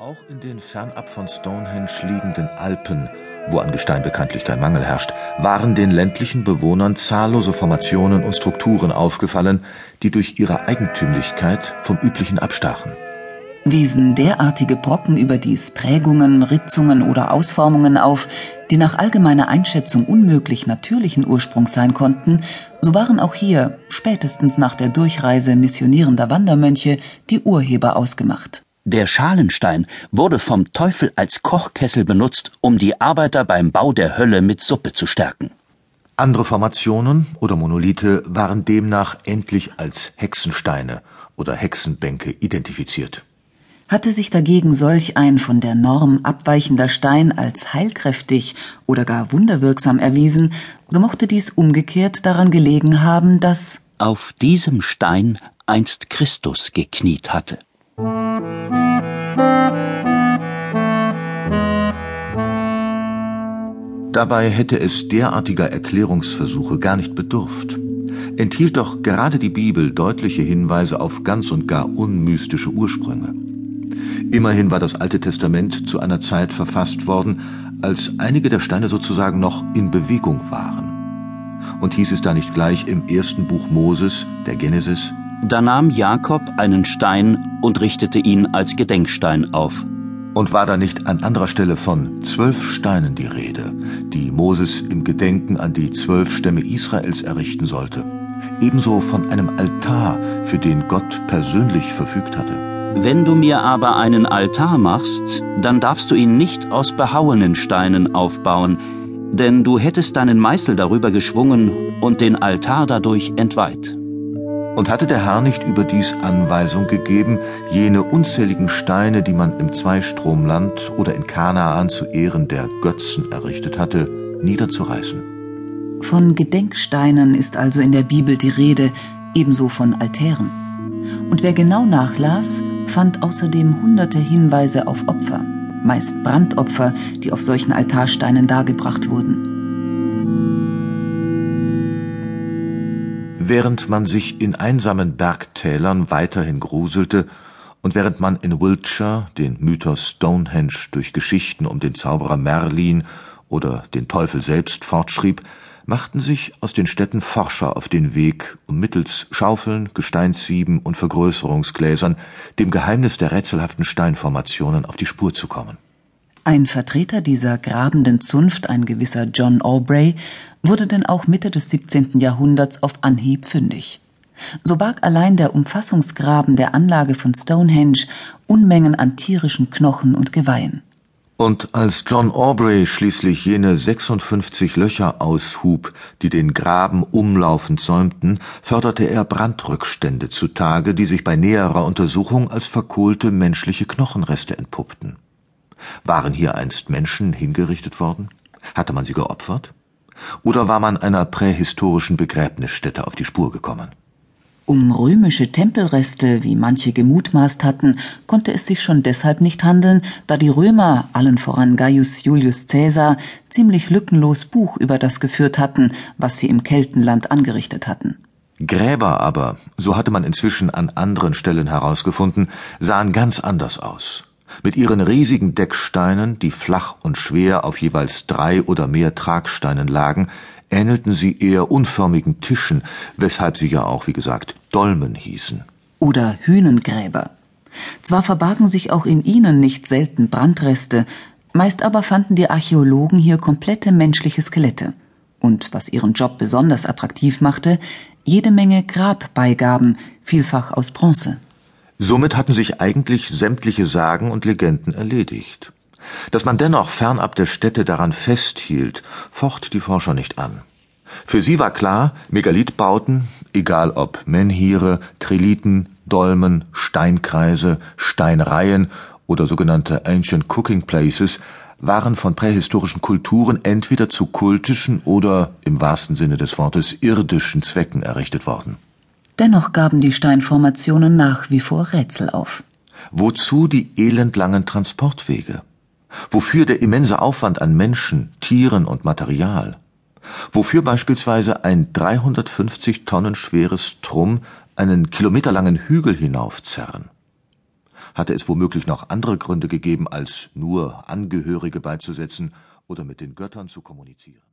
Auch in den fernab von Stonehenge liegenden Alpen, wo an Gestein bekanntlich kein Mangel herrscht, waren den ländlichen Bewohnern zahllose Formationen und Strukturen aufgefallen, die durch ihre Eigentümlichkeit vom üblichen abstachen. Wiesen derartige Brocken überdies Prägungen, Ritzungen oder Ausformungen auf, die nach allgemeiner Einschätzung unmöglich natürlichen Ursprungs sein konnten, so waren auch hier, spätestens nach der Durchreise missionierender Wandermönche, die Urheber ausgemacht. Der Schalenstein wurde vom Teufel als Kochkessel benutzt, um die Arbeiter beim Bau der Hölle mit Suppe zu stärken. Andere Formationen oder Monolithe waren demnach endlich als Hexensteine oder Hexenbänke identifiziert. Hatte sich dagegen solch ein von der Norm abweichender Stein als heilkräftig oder gar wunderwirksam erwiesen, so mochte dies umgekehrt daran gelegen haben, dass auf diesem Stein einst Christus gekniet hatte. Dabei hätte es derartiger Erklärungsversuche gar nicht bedurft. Enthielt doch gerade die Bibel deutliche Hinweise auf ganz und gar unmystische Ursprünge. Immerhin war das Alte Testament zu einer Zeit verfasst worden, als einige der Steine sozusagen noch in Bewegung waren. Und hieß es da nicht gleich im ersten Buch Moses, der Genesis, da nahm Jakob einen Stein und richtete ihn als Gedenkstein auf. Und war da nicht an anderer Stelle von zwölf Steinen die Rede, die Moses im Gedenken an die zwölf Stämme Israels errichten sollte? Ebenso von einem Altar, für den Gott persönlich verfügt hatte. Wenn du mir aber einen Altar machst, dann darfst du ihn nicht aus behauenen Steinen aufbauen, denn du hättest deinen Meißel darüber geschwungen und den Altar dadurch entweiht. Und hatte der Herr nicht überdies Anweisung gegeben, jene unzähligen Steine, die man im Zweistromland oder in Kanaan zu Ehren der Götzen errichtet hatte, niederzureißen? Von Gedenksteinen ist also in der Bibel die Rede, ebenso von Altären. Und wer genau nachlas, fand außerdem hunderte Hinweise auf Opfer, meist Brandopfer, die auf solchen Altarsteinen dargebracht wurden. Während man sich in einsamen Bergtälern weiterhin gruselte und während man in Wiltshire den Mythos Stonehenge durch Geschichten um den Zauberer Merlin oder den Teufel selbst fortschrieb, machten sich aus den Städten Forscher auf den Weg, um mittels Schaufeln, Gesteinssieben und Vergrößerungsgläsern dem Geheimnis der rätselhaften Steinformationen auf die Spur zu kommen. Ein Vertreter dieser grabenden Zunft, ein gewisser John Aubrey, wurde denn auch Mitte des 17. Jahrhunderts auf Anhieb fündig. So barg allein der Umfassungsgraben der Anlage von Stonehenge Unmengen an tierischen Knochen und Geweihen. Und als John Aubrey schließlich jene 56 Löcher aushub, die den Graben umlaufend säumten, förderte er Brandrückstände zutage, die sich bei näherer Untersuchung als verkohlte menschliche Knochenreste entpuppten. Waren hier einst Menschen hingerichtet worden? Hatte man sie geopfert? Oder war man einer prähistorischen Begräbnisstätte auf die Spur gekommen? Um römische Tempelreste, wie manche gemutmaßt hatten, konnte es sich schon deshalb nicht handeln, da die Römer, allen voran Gaius Julius Caesar, ziemlich lückenlos Buch über das geführt hatten, was sie im Keltenland angerichtet hatten. Gräber aber, so hatte man inzwischen an anderen Stellen herausgefunden, sahen ganz anders aus. Mit ihren riesigen Decksteinen, die flach und schwer auf jeweils drei oder mehr Tragsteinen lagen, ähnelten sie eher unförmigen Tischen, weshalb sie ja auch, wie gesagt, Dolmen hießen. Oder Hünengräber. Zwar verbargen sich auch in ihnen nicht selten Brandreste, meist aber fanden die Archäologen hier komplette menschliche Skelette. Und was ihren Job besonders attraktiv machte, jede Menge Grabbeigaben, vielfach aus Bronze. Somit hatten sich eigentlich sämtliche Sagen und Legenden erledigt. Dass man dennoch fernab der Städte daran festhielt, focht die Forscher nicht an. Für sie war klar, Megalithbauten, egal ob Menhire, Trilithen, Dolmen, Steinkreise, Steinreihen oder sogenannte Ancient Cooking Places, waren von prähistorischen Kulturen entweder zu kultischen oder, im wahrsten Sinne des Wortes, irdischen Zwecken errichtet worden. Dennoch gaben die Steinformationen nach wie vor Rätsel auf. Wozu die elendlangen Transportwege? Wofür der immense Aufwand an Menschen, Tieren und Material? Wofür beispielsweise ein 350 Tonnen schweres Trumm einen kilometerlangen Hügel hinaufzerren? Hatte es womöglich noch andere Gründe gegeben, als nur Angehörige beizusetzen oder mit den Göttern zu kommunizieren